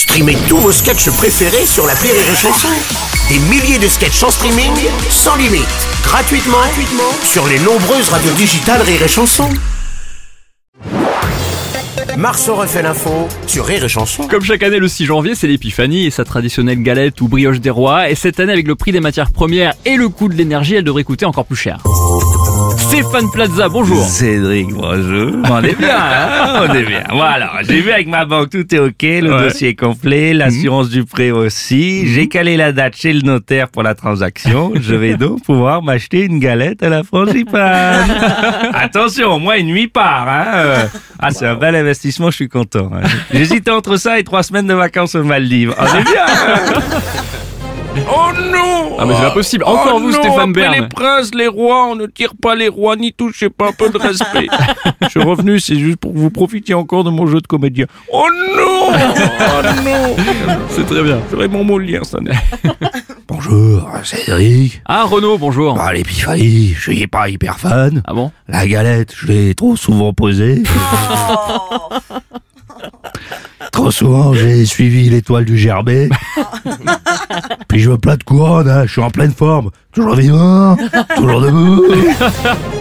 Streamez tous vos sketchs préférés sur la Rire et Chanson. Des milliers de sketchs en streaming, sans limite, gratuitement, gratuitement sur les nombreuses radios digitales Rire et Chanson. Marceau refait l'info sur Rire et Chanson. Comme chaque année, le 6 janvier, c'est l'épiphanie et sa traditionnelle galette ou brioche des rois. Et cette année, avec le prix des matières premières et le coût de l'énergie, elle devrait coûter encore plus cher. Stéphane Plaza, bonjour. Cédric, bonjour. On est bien, hein On est bien. Voilà, j'ai vu avec ma banque, tout est ok, le Ouais. dossier est complet, l'assurance du prêt aussi. J'ai calé la date chez le notaire pour la transaction. Je vais donc pouvoir m'acheter une galette à la frangipane. Attention, moi une nuit part, hein. Ah, c'est un bel investissement, je suis content. hein. J'hésitais entre ça et trois semaines de vacances aux Maldives. On est bien, hein Oh non Ah, mais c'est pas possible. Encore Oh vous, non, Stéphane Bern. les princes, les rois, on ne tire pas les rois, ni touchez pas un peu de respect. Je suis revenu, c'est juste pour que vous profitiez encore de mon jeu de comédien. Oh non Oh non C'est très bien. J'aurais mon mot lien, ça n'est. Bonjour, Cédric. Ah, Renaud, bonjour. Bah, l'épiphanie, je suis pas hyper fan. Ah bon? La galette, je l'ai trop souvent posée. Trop souvent, j'ai suivi l'étoile du gerbet. Puis je me plains de couronne, hein, je suis en pleine forme. Toujours vivant, toujours debout.